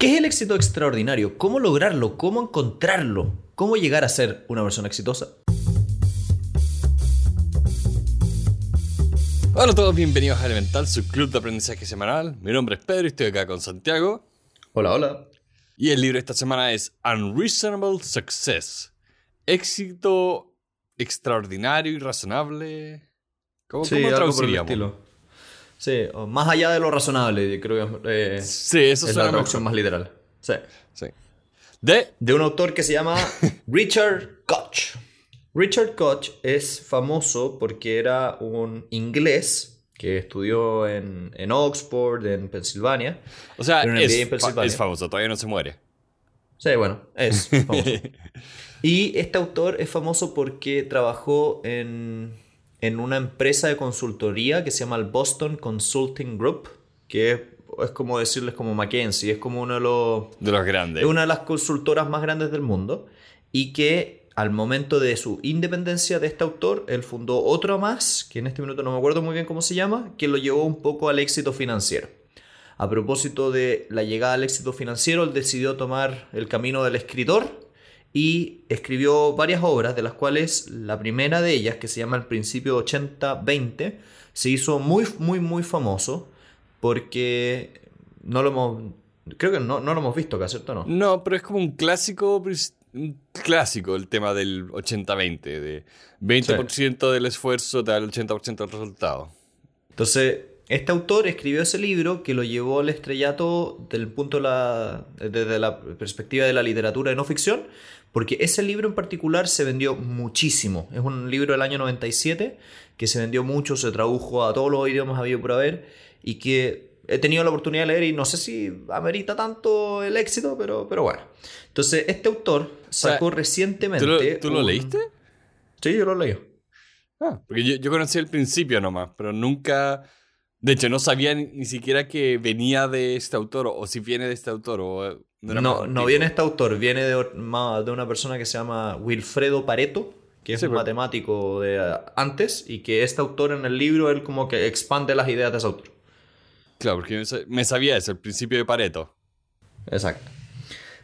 ¿Qué es el éxito extraordinario? ¿Cómo lograrlo? ¿Cómo encontrarlo? ¿Cómo llegar a ser una persona exitosa? Hola a todos, bienvenidos a Elemental, su club de aprendizaje semanal. Mi nombre es Pedro y estoy acá con Santiago. Hola, hola. Y el libro de esta semana es Unreasonable Success. Éxito extraordinario y razonable. ¿Cómo, sí, ¿cómo traduciríamos? Sí, más allá de lo razonable, creo que eh, sí, eso es la traducción más literal. Sí. sí. De, de un autor que se llama Richard Koch. Richard Koch es famoso porque era un inglés que estudió en, en Oxford, en Pensilvania. O sea, es, es famoso, todavía no se muere. Sí, bueno, es famoso. y este autor es famoso porque trabajó en en una empresa de consultoría que se llama el Boston Consulting Group, que es, como decirles como McKinsey, es como uno de los... De los grandes. Es una de las consultoras más grandes del mundo y que al momento de su independencia de este autor, él fundó otro más, que en este minuto no me acuerdo muy bien cómo se llama, que lo llevó un poco al éxito financiero. A propósito de la llegada al éxito financiero, él decidió tomar el camino del escritor y escribió varias obras, de las cuales la primera de ellas, que se llama El Principio 80-20, se hizo muy, muy, muy famoso porque no lo hemos... Creo que no, no lo hemos visto acá, ¿cierto? No, no pero es como un clásico, un clásico el tema del 80-20, de 20% del esfuerzo te da el 80% del resultado. Entonces, este autor escribió ese libro que lo llevó al estrellato del punto la, desde la perspectiva de la literatura de no ficción, porque ese libro en particular se vendió muchísimo. Es un libro del año 97 que se vendió mucho, se tradujo a todos los idiomas habido por haber y que he tenido la oportunidad de leer y no sé si amerita tanto el éxito, pero, pero bueno. Entonces, este autor sacó recientemente... ¿Tú lo, leíste? Sí, yo lo leí. Ah, porque yo, yo conocí el principio nomás, pero nunca... De hecho, no sabía ni, siquiera que venía de este autor o, si viene de este autor. O, no, no, viene este autor, viene de, de, una persona que se llama Wilfredo Pareto, que es un matemático de eh, antes y que este autor en el libro, él como que expande las ideas de ese autor. Claro, porque me sabía eso, el principio de Pareto. Exacto.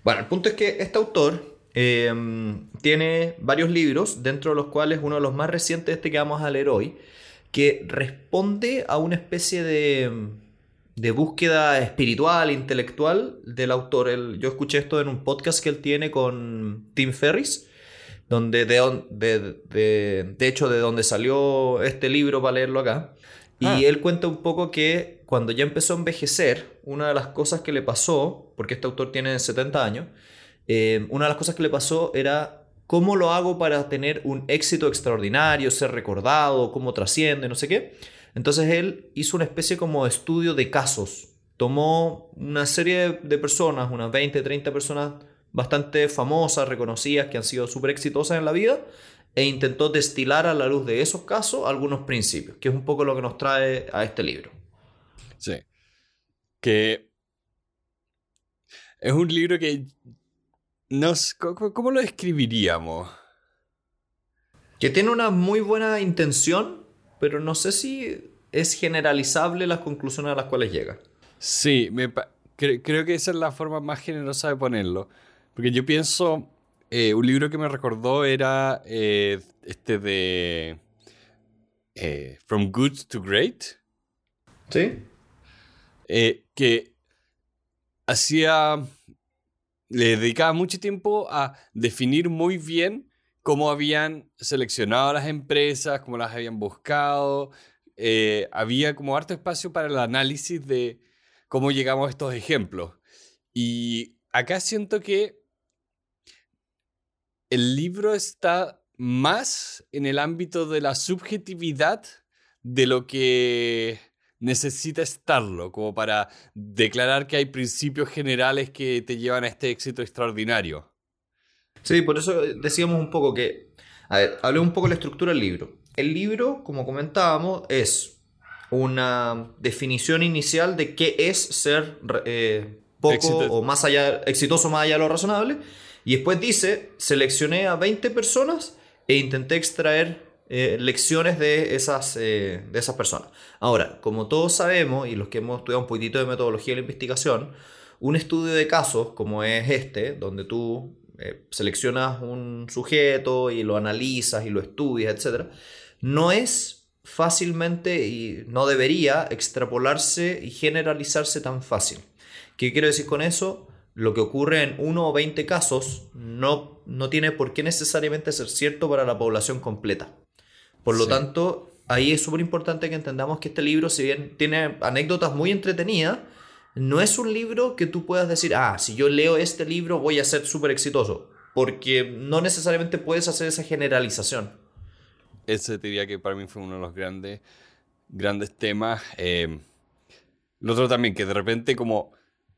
Bueno, el punto es que este autor em, tiene varios libros, dentro de los cuales uno de los más recientes, este que vamos a leer hoy, que responde a una especie de de búsqueda espiritual, intelectual del autor. yo escuché esto en un podcast que él tiene con Tim Ferris, donde de, de, de, hecho de donde salió este libro para leerlo acá. Y ah. él cuenta un poco que cuando ya empezó a envejecer, una de las cosas que le pasó, porque este autor tiene 70 años, eh, una de las cosas que le pasó era cómo lo hago para tener un éxito extraordinario, ser recordado, cómo trasciende, no sé qué. Entonces él hizo una especie como de estudio de casos. Tomó una serie de personas, unas 20, 30 personas bastante famosas, reconocidas, que han sido súper exitosas en la vida, e intentó destilar a la luz de esos casos algunos principios, que es un poco lo que nos trae a este libro. Sí. Que es un libro que nos... ¿Cómo lo describiríamos? Que tiene una muy buena intención, pero no sé si es generalizable las conclusiones a las cuales llega. Sí, me creo que esa es la forma más generosa de ponerlo. Porque yo pienso, eh, un libro que me recordó era eh, este de eh, From Good to Great. Sí. que hacía, le dedicaba mucho tiempo a definir muy bien cómo habían seleccionado a las empresas, cómo las habían buscado. Eh, había como harto espacio para el análisis de cómo llegamos a estos ejemplos. Y acá siento que el libro está más en el ámbito de la subjetividad de lo que necesita estarlo, como para declarar que hay principios generales que te llevan a este éxito extraordinario. Sí, por eso decíamos un poco que. A ver, hablé un poco de la estructura del libro. El libro, como comentábamos, es una definición inicial de qué es ser eh, poco o más allá, exitoso más allá de lo razonable. Y después dice: seleccioné a 20 personas e intenté extraer eh, lecciones de esas, eh, de esas personas. Ahora, como todos sabemos, y los que hemos estudiado un poquitito de metodología de la investigación, un estudio de casos como es este, donde tú eh, seleccionas un sujeto y lo analizas y lo estudias, etc., no es fácilmente y no debería extrapolarse y generalizarse tan fácil. ¿Qué quiero decir con eso? Lo que ocurre en uno o 20 casos no, no tiene por qué necesariamente ser cierto para la población completa. Por lo tanto, ahí es súper importante que entendamos que este libro, si bien tiene anécdotas muy entretenidas, no es un libro que tú puedas decir, ah, si yo leo este libro voy a ser súper exitoso, porque no necesariamente puedes hacer esa generalización. Ese diría que para mí fue uno de los grandes, grandes temas. Eh, lo otro también, que de repente como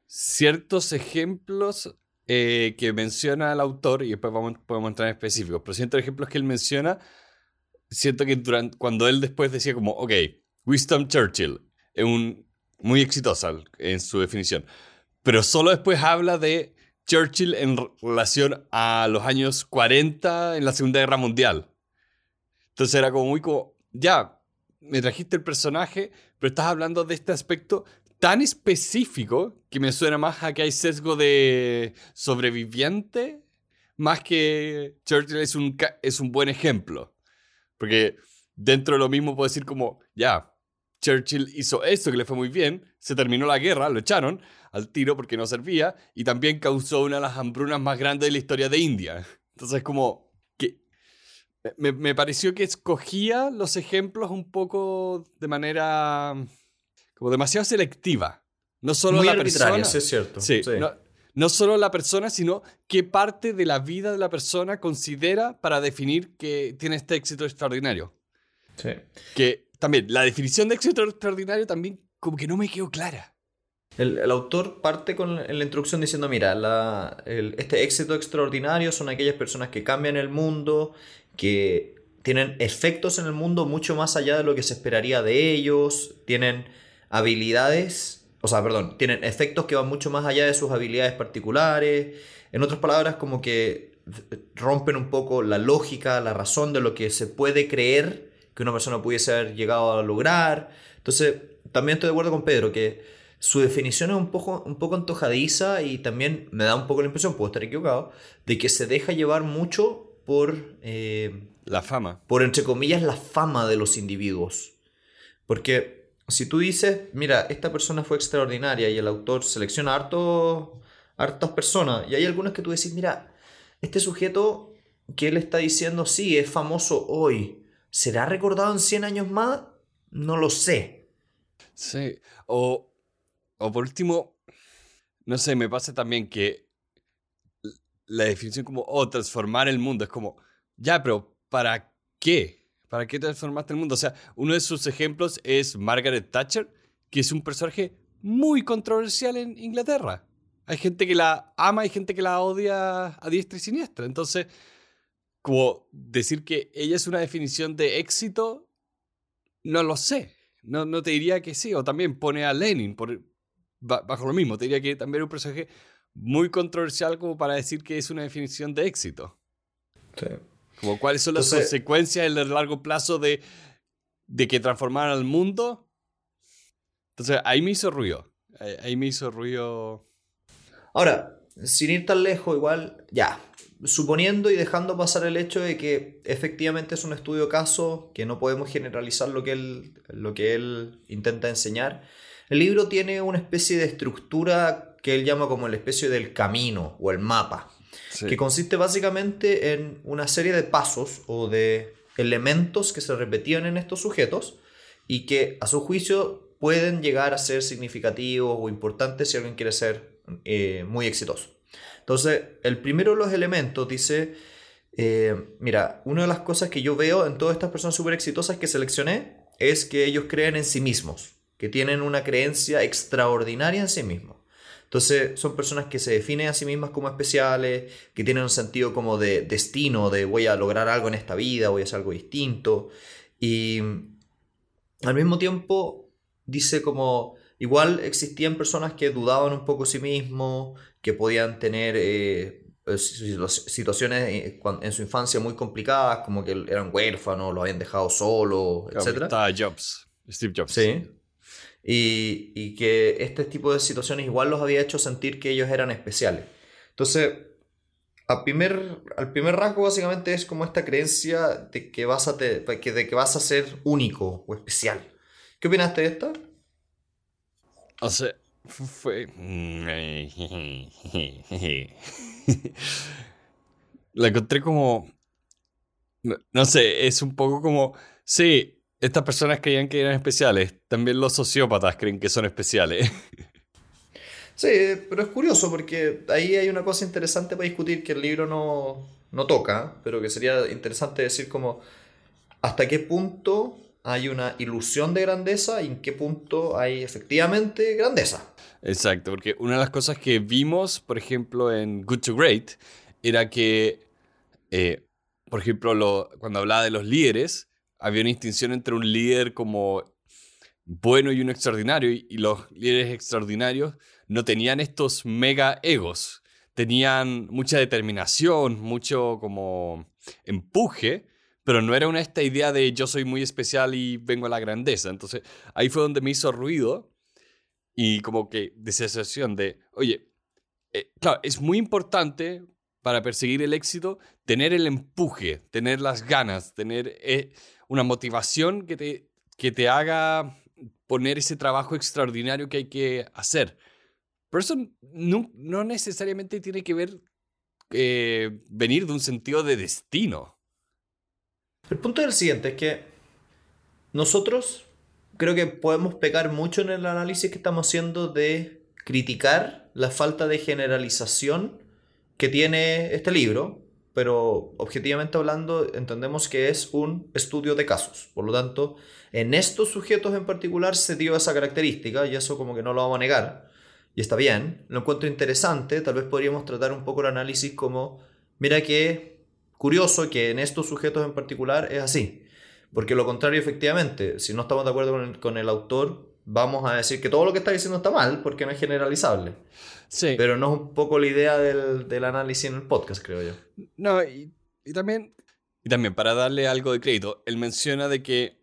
ciertos ejemplos eh, que menciona el autor, y después vamos, podemos entrar en específicos, pero ciertos ejemplos que él menciona, siento que durante, cuando él después decía como, ok, Winston Churchill es un muy exitosa en su definición. Pero solo después habla de Churchill en relación a los años 40 en la Segunda Guerra Mundial. Entonces era como muy como, ya, me trajiste el personaje, pero estás hablando de este aspecto tan específico que me suena más a que hay sesgo de sobreviviente, más que Churchill es un, es un buen ejemplo. Porque dentro de lo mismo puedo decir como, ya, Churchill hizo esto que le fue muy bien, se terminó la guerra, lo echaron al tiro porque no servía y también causó una de las hambrunas más grandes de la historia de India. Entonces como que me, pareció que escogía los ejemplos un poco de manera como demasiado selectiva. No solo la persona, es cierto. Sí, No, no solo la persona, sino qué parte de la vida de la persona considera para definir que tiene este éxito extraordinario. Sí. Que también, la definición de éxito extraordinario también como que no me quedó clara. El, autor parte con la, la introducción diciendo, mira, este éxito extraordinario son aquellas personas que cambian el mundo, que tienen efectos en el mundo mucho más allá de lo que se esperaría de ellos, tienen habilidades, o sea, perdón, tienen efectos que van mucho más allá de sus habilidades particulares. En otras palabras, como que rompen un poco la lógica, la razón de lo que se puede creer que una persona pudiese haber llegado a lograr. Entonces, también estoy de acuerdo con Pedro, que su definición es un poco, un poco antojadiza y también me da un poco la impresión, puedo estar equivocado, de que se deja llevar mucho por... Eh, la fama. Por, entre comillas, la fama de los individuos. Porque si tú dices, mira, esta persona fue extraordinaria y el autor selecciona harto, hartas personas, y hay algunas que tú decís, mira, este sujeto que él está diciendo, sí, es famoso hoy, ¿Será recordado en 100 años más? No lo sé. Sí, o, o por último, no sé, me pasa también que la definición como, oh, transformar el mundo, es como, ya, pero ¿para qué? ¿Para qué transformaste el mundo? O sea, uno de sus ejemplos es Margaret Thatcher, que es un personaje muy controversial en Inglaterra. Hay gente que la ama, hay gente que la odia a diestra y siniestra. Entonces, como decir que ella es una definición de éxito, no lo sé. No, no te diría que sí. O también pone a Lenin por, bajo lo mismo. Te diría que también es un personaje muy controversial como para decir que es una definición de éxito. Sí. Como cuáles son las consecuencias en el largo plazo de, de que transformaran al mundo. Entonces ahí me hizo ruido. ahí me hizo ruido. Ahora, sin ir tan lejos, igual, ya, suponiendo y dejando pasar el hecho de que efectivamente es un estudio caso, que no podemos generalizar lo que él, lo que él intenta enseñar, el libro tiene una especie de estructura que él llama como la especie del camino o el mapa, que consiste básicamente en una serie de pasos o de elementos que se repetían en estos sujetos y que a su juicio pueden llegar a ser significativos o importantes si alguien quiere ser eh, muy exitoso. Entonces, el primero de los elementos dice, eh, mira, una de las cosas que yo veo en todas estas personas súper exitosas que seleccioné es que ellos creen en sí mismos, que tienen una creencia extraordinaria en sí mismos. Entonces son personas que se definen a sí mismas como especiales, que tienen un sentido como de destino, de voy a lograr algo en esta vida, voy a hacer algo distinto. Y al mismo tiempo dice como, igual existían personas que dudaban un poco de sí mismos, que podían tener eh, eh, situaciones eh, en su infancia muy complicadas, como que eran huérfanos, lo habían dejado solo, etc. Estaba Jobs, Steve Jobs. Sí. Y, y que este tipo de situaciones igual los había hecho sentir que ellos eran especiales. Entonces, a primer, al primer rasgo básicamente es como esta creencia de que, vas a te- de que vas a ser único o especial. ¿Qué opinaste de esto? O sea, fu- fue... La encontré como... No sé, es un poco como... Sí, estas personas creían que eran especiales. También los sociópatas creen que son especiales. Sí, pero es curioso porque ahí hay una cosa interesante para discutir que el libro no, no toca, pero que sería interesante decir como hasta qué punto hay una ilusión de grandeza y en qué punto hay efectivamente grandeza. Exacto, porque una de las cosas que vimos, por ejemplo, en Good to Great, era que, eh, por ejemplo, lo- cuando hablaba de los líderes, había una distinción entre un líder como bueno y uno extraordinario, y, los líderes extraordinarios no tenían estos mega egos, tenían mucha determinación, mucho como empuje, pero no era una esta idea de yo soy muy especial y vengo a la grandeza. Entonces ahí fue donde me hizo ruido y como que de sensación de, oye, eh, claro, es muy importante para perseguir el éxito tener el empuje, tener las ganas, tener eh, una motivación que te, que te haga poner ese trabajo extraordinario que hay que hacer. Pero eso no, necesariamente tiene que ver eh, venir de un sentido de destino. El punto es el siguiente, es que nosotros creo que podemos pecar mucho en el análisis que estamos haciendo de criticar la falta de generalización que tiene este libro, pero objetivamente hablando entendemos que es un estudio de casos. Por lo tanto, en estos sujetos en particular se dio esa característica y eso como que no lo vamos a negar. Y está bien, lo encuentro interesante, tal vez podríamos tratar un poco el análisis como, mira que curioso que en estos sujetos en particular es así. Porque lo contrario, efectivamente, si no estamos de acuerdo con el, con el autor, vamos a decir que todo lo que está diciendo está mal porque no es generalizable. Sí. Pero no es un poco la idea del, del análisis en el podcast, creo yo. No, y, y también, y también para darle algo de crédito, él menciona de que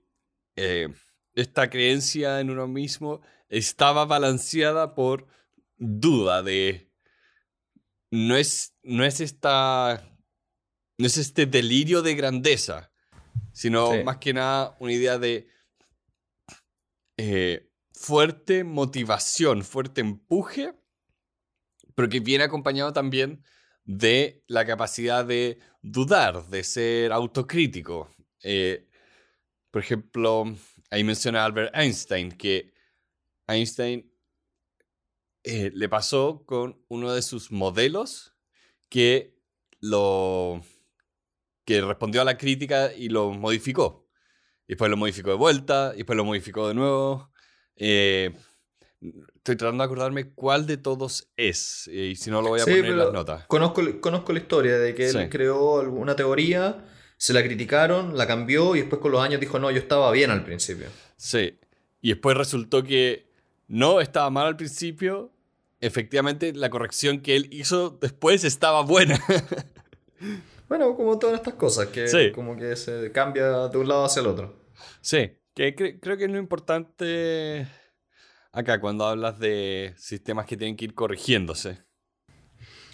eh, esta creencia en uno mismo estaba balanceada por duda de no es no es esta no es este delirio de grandeza, sino Sí. más que nada una idea de eh, fuerte motivación, fuerte empuje, pero que viene acompañado también de la capacidad de dudar, de ser autocrítico. Eh, por ejemplo, ahí menciona Albert Einstein que Einstein eh, le pasó con uno de sus modelos que lo que respondió a la crítica y lo modificó. Y después lo modificó de vuelta, y después lo modificó de nuevo. Eh, estoy tratando de acordarme cuál de todos es, y si no lo voy a Sí, poner en las notas. Conozco, conozco la historia de que él Sí. creó alguna teoría, se la criticaron, la cambió y después con los años dijo, no, yo estaba bien al principio. Sí. Y después resultó que no estaba mal al principio. Efectivamente, la corrección que él hizo después estaba buena. Bueno, como todas estas cosas, que Sí. como que se cambia de un lado hacia el otro. sí, que cre- creo que es lo importante acá cuando hablas de sistemas que tienen que ir corrigiéndose.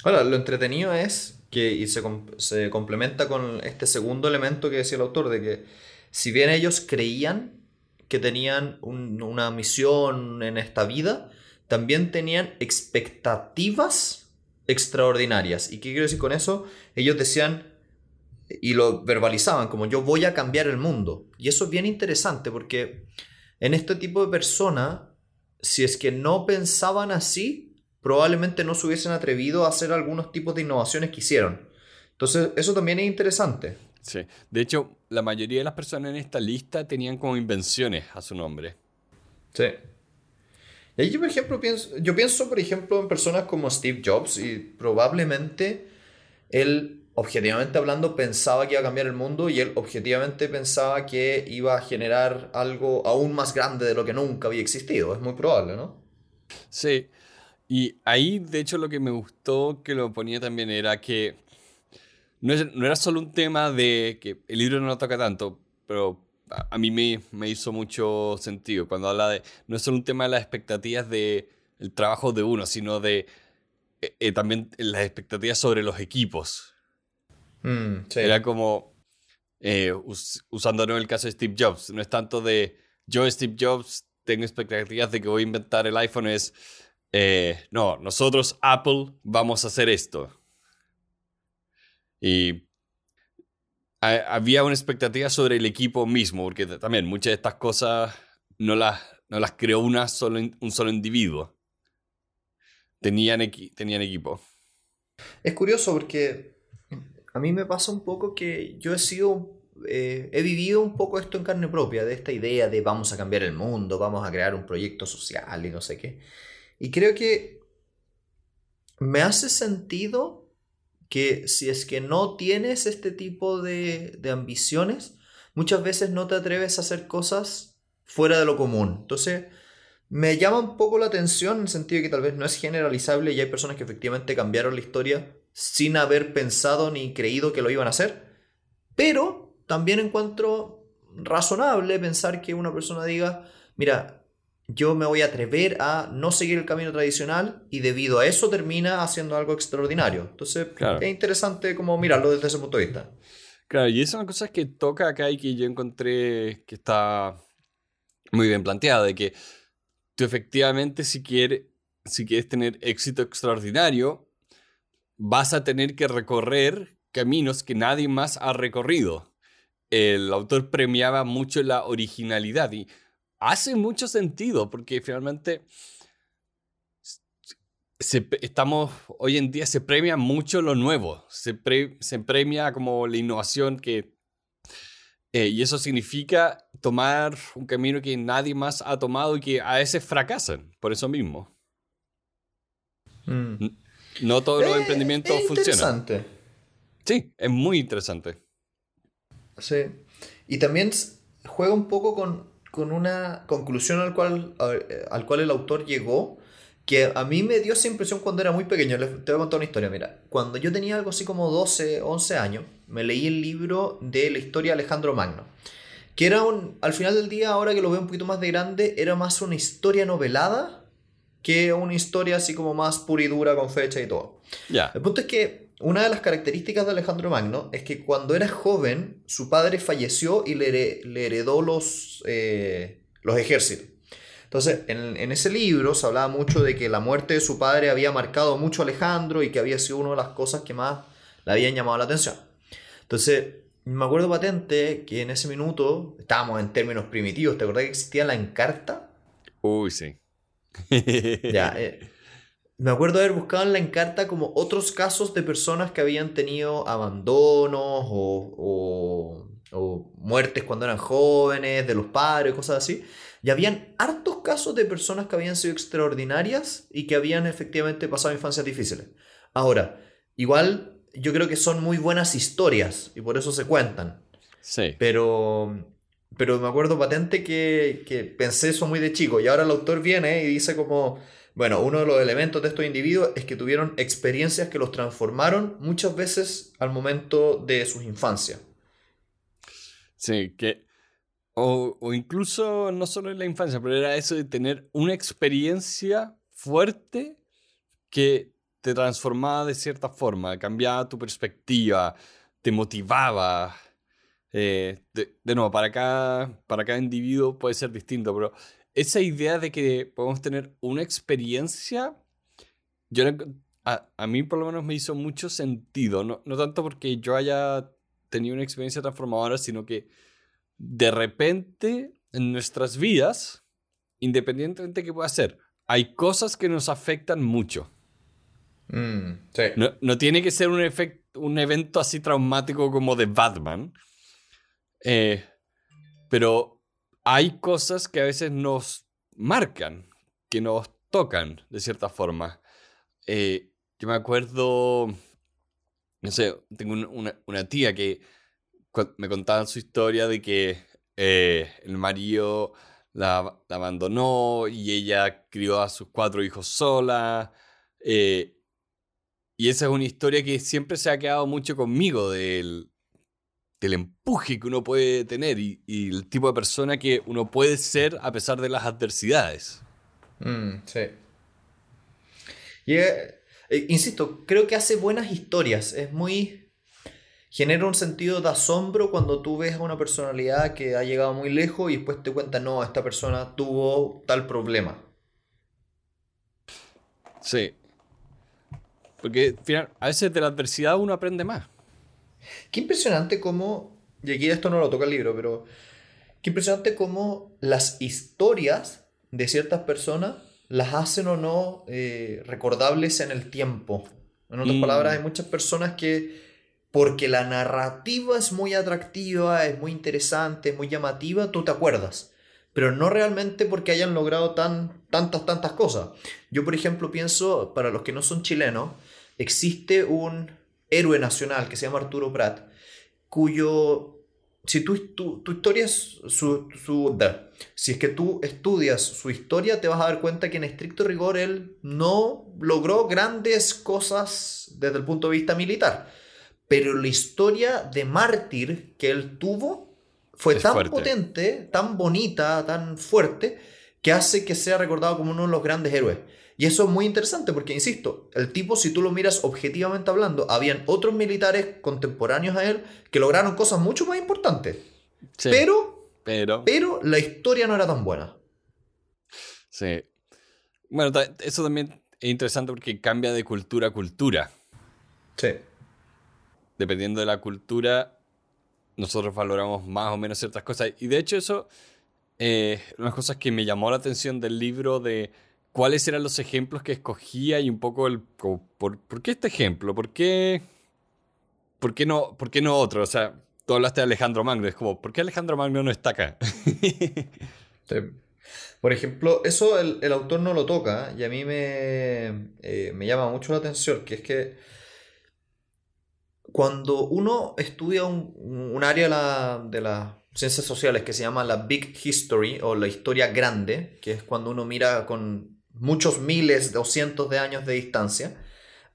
Ahora, lo entretenido es que, y se, com- se complementa con este segundo elemento que decía el autor, de que si bien ellos creían que tenían un- una misión en esta vida, también tenían expectativas extraordinarias. ¿Y qué quiero decir con eso? Ellos decían y lo verbalizaban como yo voy a cambiar el mundo. Y eso es bien interesante porque en este tipo de personas, si es que no pensaban así, probablemente no se hubiesen atrevido a hacer algunos tipos de innovaciones que hicieron. Entonces, eso también es interesante. Sí. De hecho, la mayoría de las personas en esta lista tenían como invenciones a su nombre. Sí. Y ahí yo, por ejemplo, pienso, yo pienso, por ejemplo, en personas como Steve Jobs y probablemente él, objetivamente hablando, pensaba que iba a cambiar el mundo y él objetivamente pensaba que iba a generar algo aún más grande de lo que nunca había existido. Es muy probable, ¿no? Sí. Y ahí, de hecho, lo que me gustó que lo ponía también era que no, es- no era solo un tema de que el libro no lo toca tanto, pero a mí me, me, hizo mucho sentido cuando habla de, no es solo un tema de las expectativas del el trabajo de uno, sino de eh, eh, también las expectativas sobre los equipos. Mm, Era como, eh, usando el caso de Steve Jobs, no es tanto de yo, Steve Jobs, tengo expectativas de que voy a inventar el iPhone, es, no, nosotros, Apple, vamos a hacer esto. Y había una expectativa sobre el equipo mismo, porque también muchas de estas cosas no las, no las creó una solo, un solo individuo. Tenían, tenían equipo. Es curioso porque a mí me pasa un poco que yo he sido, eh, he vivido un poco esto en carne propia, de esta idea de vamos a cambiar el mundo, vamos a crear un proyecto social y no sé qué. Y creo que me hace sentido que si es que no tienes este tipo de, ambiciones, muchas veces no te atreves a hacer cosas fuera de lo común. Entonces, me llama un poco la atención en el sentido de que tal vez no es generalizable y hay personas que efectivamente cambiaron la historia sin haber pensado ni creído que lo iban a hacer. Pero también encuentro razonable pensar que una persona diga, mira, yo me voy a atrever a no seguir el camino tradicional y debido a eso termina haciendo algo extraordinario. Entonces es interesante como mirarlo desde ese punto de vista. Claro, y esa es una cosa que toca acá y que yo encontré que está muy bien planteada, de que tú efectivamente si quieres, si quieres tener éxito extraordinario, vas a tener que recorrer caminos que nadie más ha recorrido. El autor premiaba mucho la originalidad y hace mucho sentido porque finalmente estamos, hoy en día se premia mucho lo nuevo, se, se premia como la innovación que... Eh, y eso significa tomar un camino que nadie más ha tomado y que a veces fracasan, por eso mismo. Mm. No todos los eh, emprendimientos es funcionan. Interesante. Sí, es muy interesante. Sí. Y también juega un poco con con una conclusión al cual, eh, al cual el autor llegó, que a mí me dio esa impresión cuando era muy pequeño. te voy a contar una historia, mira. Cuando yo tenía algo así como 12, 11 años, me leí el libro de la historia de Alejandro Magno. Que era un, al final del día, ahora que lo veo un poquito más de grande, era más una historia novelada que una historia así como más pura y dura con fecha y todo. Ya. El punto es que una de las características de Alejandro Magno es que cuando era joven, su padre falleció y le, heredó los, eh, los ejércitos. Entonces, en, ese libro se hablaba mucho de que la muerte de su padre había marcado mucho a Alejandro y que había sido una de las cosas que más le habían llamado la atención. Entonces, me acuerdo patente que en ese minuto estábamos en términos primitivos. ¿Te acordás que existía la encarta? Uy, sí. Ya, eh, me acuerdo haber buscado en la encarta como otros casos de personas que habían tenido abandonos o, muertes cuando eran jóvenes, de los padres, cosas así. Y habían hartos casos de personas que habían sido extraordinarias y que habían efectivamente pasado infancias difíciles. Ahora, igual yo creo que son muy buenas historias y por eso se cuentan. Sí. Pero, pero me acuerdo patente que, que pensé eso muy de chico y ahora el autor viene y dice como bueno, uno de los elementos de estos individuos es que tuvieron experiencias que los transformaron muchas veces al momento de sus infancias. Sí, que. O, incluso no solo en la infancia, pero era eso de tener una experiencia fuerte que te transformaba de cierta forma, cambiaba tu perspectiva, te motivaba. Eh, de, de, nuevo, para cada, para cada individuo puede ser distinto, pero esa idea de que podemos tener una experiencia, yo a, mí por lo menos me hizo mucho sentido, no, no tanto porque yo haya tenido una experiencia transformadora, sino que de repente en nuestras vidas, independientemente de qué pueda ser, hay cosas que nos afectan mucho. Mm, no, no, tiene que ser un, un evento así traumático como de Batman. Eh, pero hay cosas que a veces nos marcan, que nos tocan de cierta forma. Eh, yo me acuerdo, no sé, tengo una, tía que me contaba su historia de que eh, el marido la, abandonó y ella crió a sus cuatro hijos sola. Y esa es una historia que siempre se ha quedado mucho conmigo del, del empuje que uno puede tener y, el tipo de persona que uno puede ser a pesar de las adversidades. Mm, sí. Y, eh, eh, insisto, creo que hace buenas historias. Es muy. Genera un sentido de asombro cuando tú ves a una personalidad que ha llegado muy lejos y después te cuenta, no, esta persona tuvo tal problema. Sí. Porque a veces de la adversidad uno aprende más. Qué impresionante cómo, y aquí esto no lo toca el libro, pero qué impresionante cómo las historias de ciertas personas las hacen o no eh, recordables en el tiempo. En otras mm. palabras, hay muchas personas que, porque la narrativa es muy atractiva, es muy interesante, es muy llamativa, tú te acuerdas. Pero no realmente porque hayan logrado tan, tantas, tantas cosas. Yo, por ejemplo, pienso, para los que no son chilenos, existe un héroe nacional que se llama Arturo Prat, cuyo, si tu historia es su, su si es que tú estudias su historia, te vas a dar cuenta que en estricto rigor él no logró grandes cosas desde el punto de vista militar. Pero la historia de mártir que él tuvo fue tan potente, tan bonita, tan fuerte, que hace que sea recordado como uno de los grandes héroes. Y eso es muy interesante porque, insisto, el tipo, si tú lo miras objetivamente hablando, habían otros militares contemporáneos a él que lograron cosas mucho más importantes. Pero, pero, pero la historia no era tan buena. Sí. Bueno, eso también es interesante porque cambia de cultura a cultura. Sí. Dependiendo de la cultura, nosotros valoramos más o menos ciertas cosas. Y de hecho eso, eh, unas cosas que me llamó la atención del libro de cuáles eran los ejemplos que escogía y un poco el... por, qué este ejemplo? ¿Por qué, por, qué no, ¿Por qué no otro? O sea, tú hablaste de Alejandro Magno, es como, ¿por qué Alejandro Magno no está acá? Por ejemplo, eso el, autor no lo toca y a mí me, eh, me llama mucho la atención, que es que cuando uno estudia un, área de las ciencias sociales que se llama la Big History o la historia grande, que es cuando uno mira con muchos miles o cientos de años de distancia,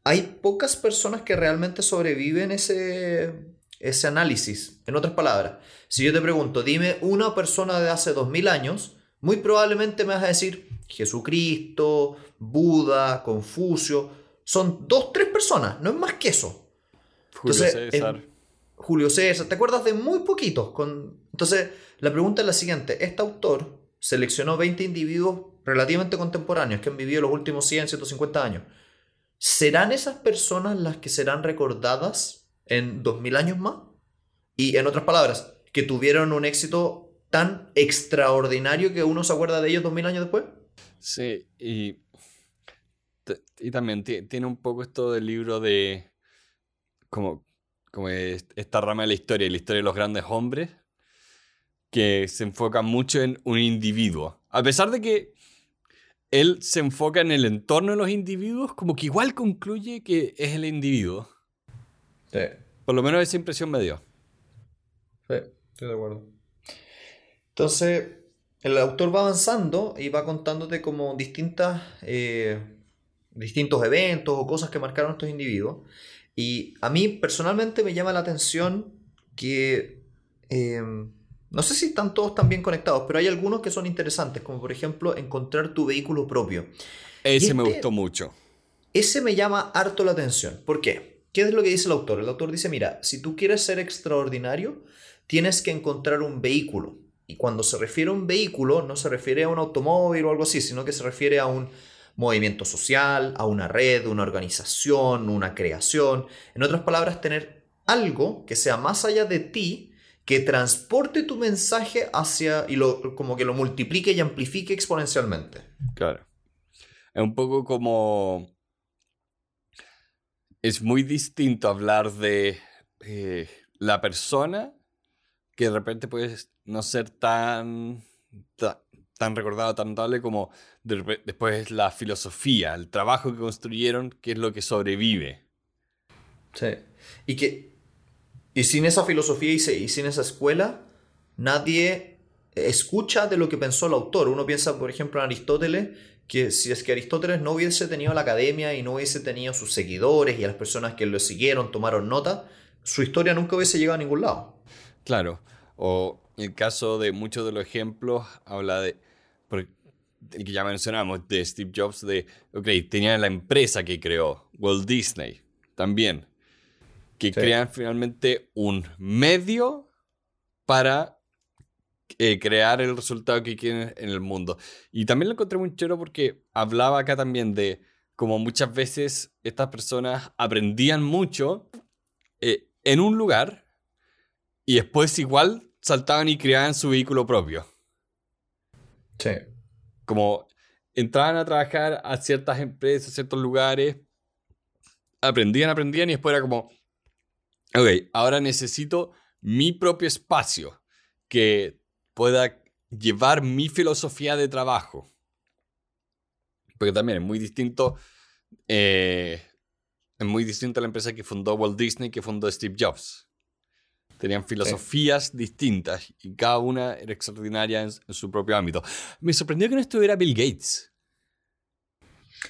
hay pocas personas que realmente sobreviven ese, ese análisis. En otras palabras, si yo te pregunto, dime una persona de hace 2000 años, muy probablemente me vas a decir Jesucristo, Buda, Confucio. Son dos, tres personas, no es más que eso. Julio César. Julio César, ¿te acuerdas de muy poquitos? Con... Entonces, la pregunta es la siguiente. Este autor seleccionó 20 individuos relativamente contemporáneos que han vivido los últimos 100, 150 años. ¿Serán esas personas las que serán recordadas en 2000 años más? Y en otras palabras, que tuvieron un éxito tan extraordinario que uno se acuerda de ellos 2000 años después. Sí, y, y también tiene un poco esto del libro de como, como esta rama de la historia, la historia de los grandes hombres, que se enfoca mucho en un individuo. A pesar de que él se enfoca en el entorno de los individuos, como que igual concluye que es el individuo. Sí. Por lo menos esa impresión me dio. Sí, estoy de acuerdo. Entonces, el autor va avanzando y va contándote como distintas, eh, distintos eventos o cosas que marcaron estos individuos. Y a mí personalmente me llama la atención que eh, no sé si están todos tan bien conectados, pero hay algunos que son interesantes, como por ejemplo encontrar tu vehículo propio. Ese me gustó mucho. Ese me llama harto la atención. ¿Por qué? ¿Qué es lo que dice el autor? El autor dice, mira, si tú quieres ser extraordinario, tienes que encontrar un vehículo. Y cuando se refiere a un vehículo, no se refiere a un automóvil o algo así, sino que se refiere a un movimiento social, a una red, una organización, una creación. En otras palabras, tener algo que sea más allá de ti, que transporte tu mensaje hacia y lo, como que lo multiplique y amplifique exponencialmente. Claro. Es un poco como... Es muy distinto hablar de eh, la persona que de repente puede no ser tan, recordado, tan notable como después la filosofía, el trabajo que construyeron, que es lo que sobrevive. Sí. Y que y sin esa filosofía y sin esa escuela, nadie escucha de lo que pensó el autor. Uno piensa, por ejemplo, en Aristóteles, que si es que Aristóteles no hubiese tenido la academia y no hubiese tenido sus seguidores y a las personas que lo siguieron tomaron nota, su historia nunca hubiese llegado a ningún lado. Claro. O el caso de muchos de los ejemplos habla de, el que ya mencionamos, de Steve Jobs, de, ok, tenía la empresa que creó, Walt Disney, también, que crean finalmente un medio para eh, crear el resultado que quieren en el mundo. Y también lo encontré muy chero porque hablaba acá también de como muchas veces estas personas aprendían mucho eh, en un lugar y después igual saltaban y creaban su vehículo propio. Sí. Como entraban a trabajar a ciertas empresas, a ciertos lugares, aprendían, aprendían y después era como, ok, ahora necesito mi propio espacio que pueda llevar mi filosofía de trabajo. Porque también es muy distinto. Eh, es muy distinto a la empresa que fundó Walt Disney que fundó Steve Jobs. Tenían filosofías distintas y cada una era extraordinaria en, su propio ámbito. Me sorprendió que no estuviera Bill Gates.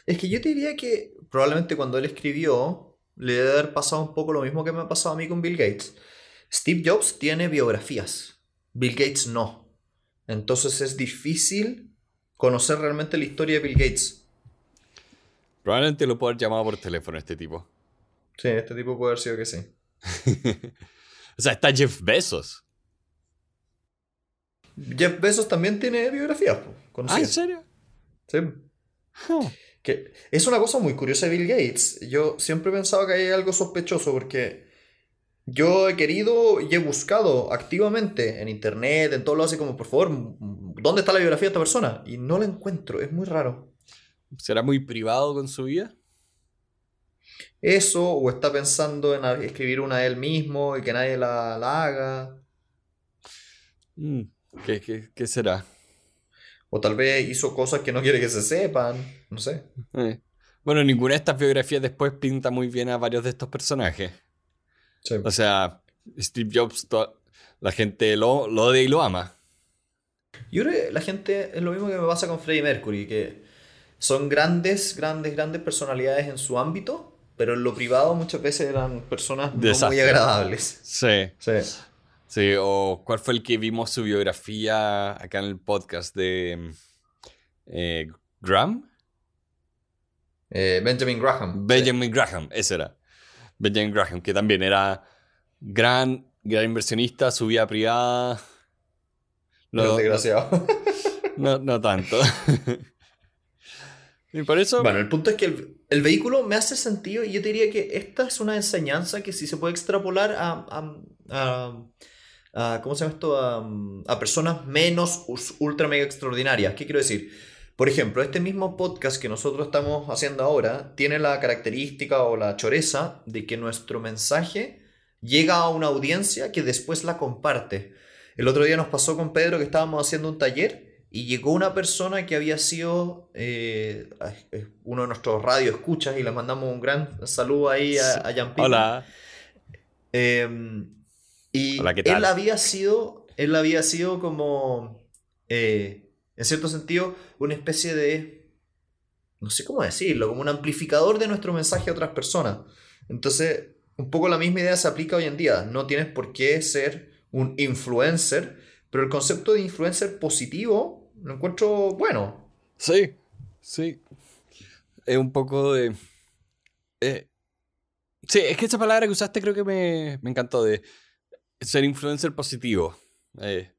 Es que yo te diría que probablemente cuando él escribió le debe haber pasado un poco lo mismo que me ha pasado a mí con Bill Gates. Steve Jobs tiene biografías, Bill Gates no. Entonces es difícil conocer realmente la historia de Bill Gates. Probablemente lo puedo haber llamado por teléfono este tipo. Sí, este tipo puede haber sido que sí. o sea, está Jeff Bezos. Jeff Bezos también tiene biografías. ¿Ah, en serio? Sí. Que es una cosa muy curiosa de Bill Gates. Yo siempre he pensado que hay algo sospechoso porque yo he querido y he buscado activamente en internet, en todo lo así como, por favor, ¿dónde está la biografía de esta persona? Y no la encuentro, es muy raro. ¿Será muy privado con su vida? Eso, o está pensando en escribir una él mismo y que nadie la, haga. Mm, ¿qué, será? O tal vez hizo cosas que no quiere que se sepan, no sé. Eh. Bueno, ninguna de estas biografías después pinta muy bien a varios de estos personajes. O sea, Steve Jobs, la gente lo, lo odia y lo ama. Yo creo que la gente es lo mismo que me pasa con Freddie Mercury, que son grandes, grandes, grandes personalidades en su ámbito, pero en lo privado muchas veces eran personas muy agradables. Sí. sí. Sí, o cuál fue el que vimos su biografía acá en el podcast de eh, Graham. Eh, Benjamin Graham. Benjamin Graham, ese era. Benjamin Graham, que también era gran, gran inversionista, su vida privada. No, desgraciado. No, no tanto. Bueno, el punto es que el, vehículo me hace sentido y yo diría que esta es una enseñanza que sí se puede extrapolar a, a, ¿cómo se llama esto? A, personas menos ultra mega extraordinarias. ¿Qué quiero decir? Por ejemplo, este mismo podcast que nosotros estamos haciendo ahora tiene la característica o la choreza de que nuestro mensaje llega a una audiencia que después la comparte. El otro día nos pasó con Pedro que estábamos haciendo un taller y llegó una persona que había sido eh, uno de nuestros radio escuchas y le mandamos un gran saludo ahí a, a Hola. Em, y él había sido, él había sido como, eh, en cierto sentido, una especie de, no sé cómo decirlo, como un amplificador de nuestro mensaje a otras personas. Entonces, un poco la misma idea se aplica hoy en día. No tienes por qué ser un influencer, pero el concepto de influencer positivo lo encuentro bueno. Sí, sí. Es un poco de... Eh, sí, es que esa palabra que usaste creo que me, me encantó de ser influencer positivo. Eh,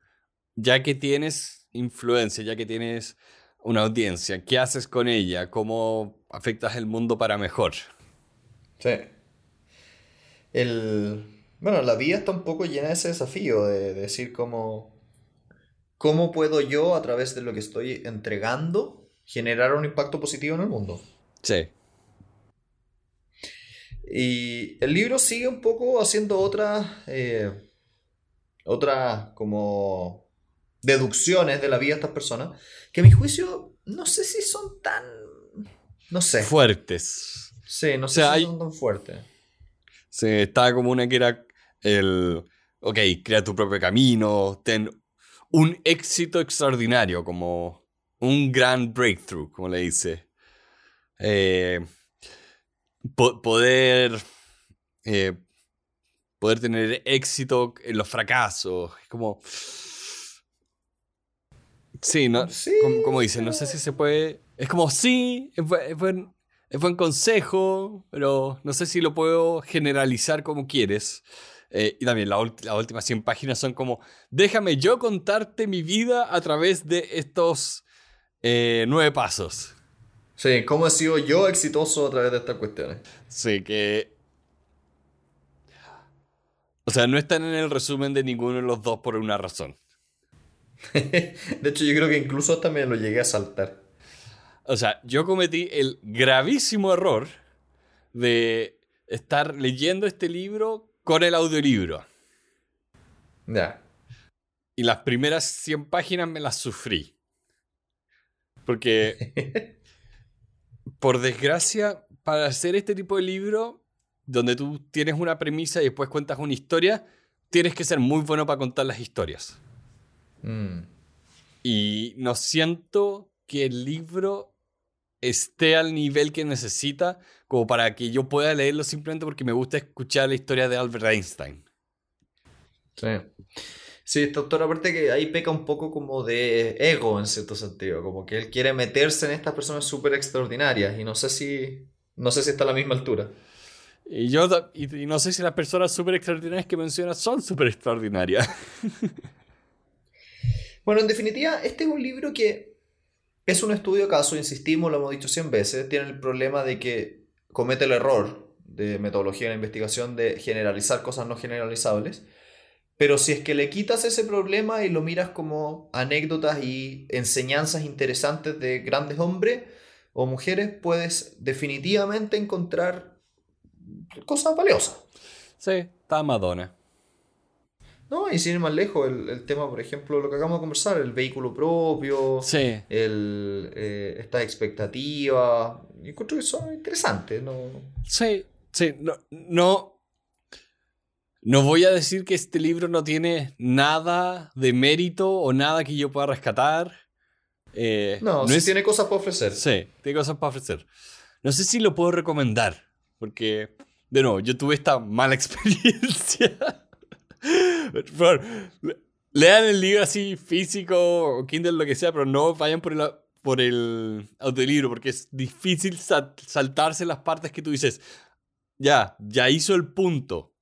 ya que tienes influencia, ya que tienes una audiencia, ¿qué haces con ella? ¿Cómo afectas el mundo para mejor? Sí. El, bueno, la vida está un poco llena de ese desafío de, decir cómo, cómo puedo yo, a través de lo que estoy entregando, generar un impacto positivo en el mundo. Sí. Y el libro sigue un poco haciendo otras, eh, otras como deducciones de la vida de estas personas, que a mi juicio no sé si son tan, no sé. Fuertes. Sí, no sé si son tan fuertes. Sí, estaba como una que era el, ok, crea tu propio camino, ten un éxito extraordinario, como un gran breakthrough, como le dice. Eh, poder eh, poder tener éxito en los fracasos. Es como... Sí, no, Como, como dicen, no sé si se puede... Es como, sí, es, buen, es buen consejo, pero no sé si lo puedo generalizar como quieres. Eh, y también las últimas 100 páginas son como, déjame yo contarte mi vida a través de estos eh, nueve pasos. Sí, cómo he sido yo exitoso a través de estas cuestiones. Sí, que... O sea, no están en el resumen de ninguno de los dos por una razón. de hecho, yo creo que incluso también lo llegué a saltar. O sea, yo cometí el gravísimo error de estar leyendo este libro con el audiolibro. Ya. Y las primeras 100 páginas me las sufrí. Porque, por desgracia, para hacer este tipo de libro, donde tú tienes una premisa y después cuentas una historia, tienes que ser muy bueno para contar las historias. Mm. Y no siento que el libro esté al nivel que necesita como para que yo pueda leerlo simplemente porque me gusta escuchar la historia de Albert Einstein. Sí. Sí, este autor aparte que ahí peca un poco como de ego en cierto sentido, como que él quiere meterse en estas personas súper extraordinarias y no sé si no sé si está a la misma altura. Y yo y, no sé si las personas súper extraordinarias que mencionas son súper extraordinarias. bueno, en definitiva, este es un libro que es un estudio caso, insistimos, lo hemos dicho 100 veces, tiene el problema de que comete el error de metodología de la investigación de generalizar cosas no generalizables, pero si es que le quitas ese problema y lo miras como anécdotas y enseñanzas interesantes de grandes hombres o mujeres, puedes definitivamente encontrar cosas valiosas. Sí, está Madonna. No, y sin ir más lejos, el, tema, por ejemplo, lo que acabamos de conversar, el vehículo propio, sí. el, eh, esta expectativa, encuentro que son interesantes, ¿no? Sí, sí, no, no, no voy a decir que este libro no tiene nada de mérito o nada que yo pueda rescatar. Eh, no, sí tiene cosas para ofrecer. Sí, tiene cosas para ofrecer. No sé si lo puedo recomendar, porque, de nuevo, yo tuve esta mala experiencia. Lean el libro así físico o Kindle, lo que sea, pero no vayan por el, por el audiolibro porque es difícil saltarse las partes que tú dices, ya, ya hizo el punto.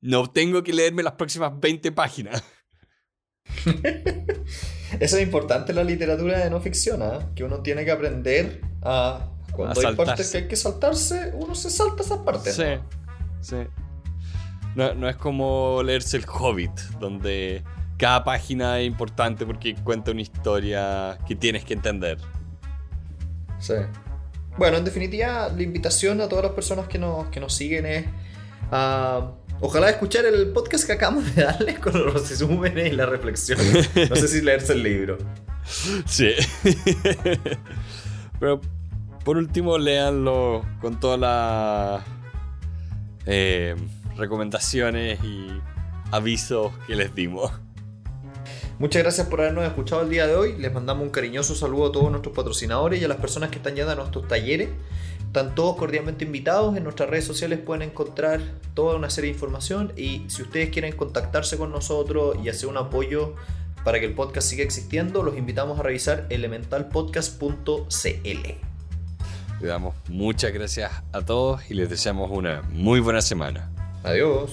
No tengo que leerme las próximas 20 páginas. Eso es importante en la literatura de no ficción, ¿eh? que uno tiene que aprender a... Cuando hay partes que hay que saltarse, uno se salta esas partes. Sí, sí. No, es como leerse El Hobbit, donde cada página es importante porque cuenta una historia que tienes que entender. Sí. Bueno, en definitiva, la invitación a todas las personas que nos, que nos siguen es a... Ojalá escuchar el podcast que acabamos de darles con los resúmenes y la reflexión. No sé si leerse el libro. Sí. Pero por último, léanlo con toda la... Eh, recomendaciones y avisos que les dimos. Muchas gracias por habernos escuchado el día de hoy. Les mandamos un cariñoso saludo a todos nuestros patrocinadores y a las personas que están yendo a nuestros talleres. Están todos cordialmente invitados. En nuestras redes sociales pueden encontrar toda una serie de información. Y si ustedes quieren contactarse con nosotros y hacer un apoyo para que el podcast siga existiendo, los invitamos a revisar elementalpodcast.cl. Le damos muchas gracias a todos y les deseamos una muy buena semana. Adiós.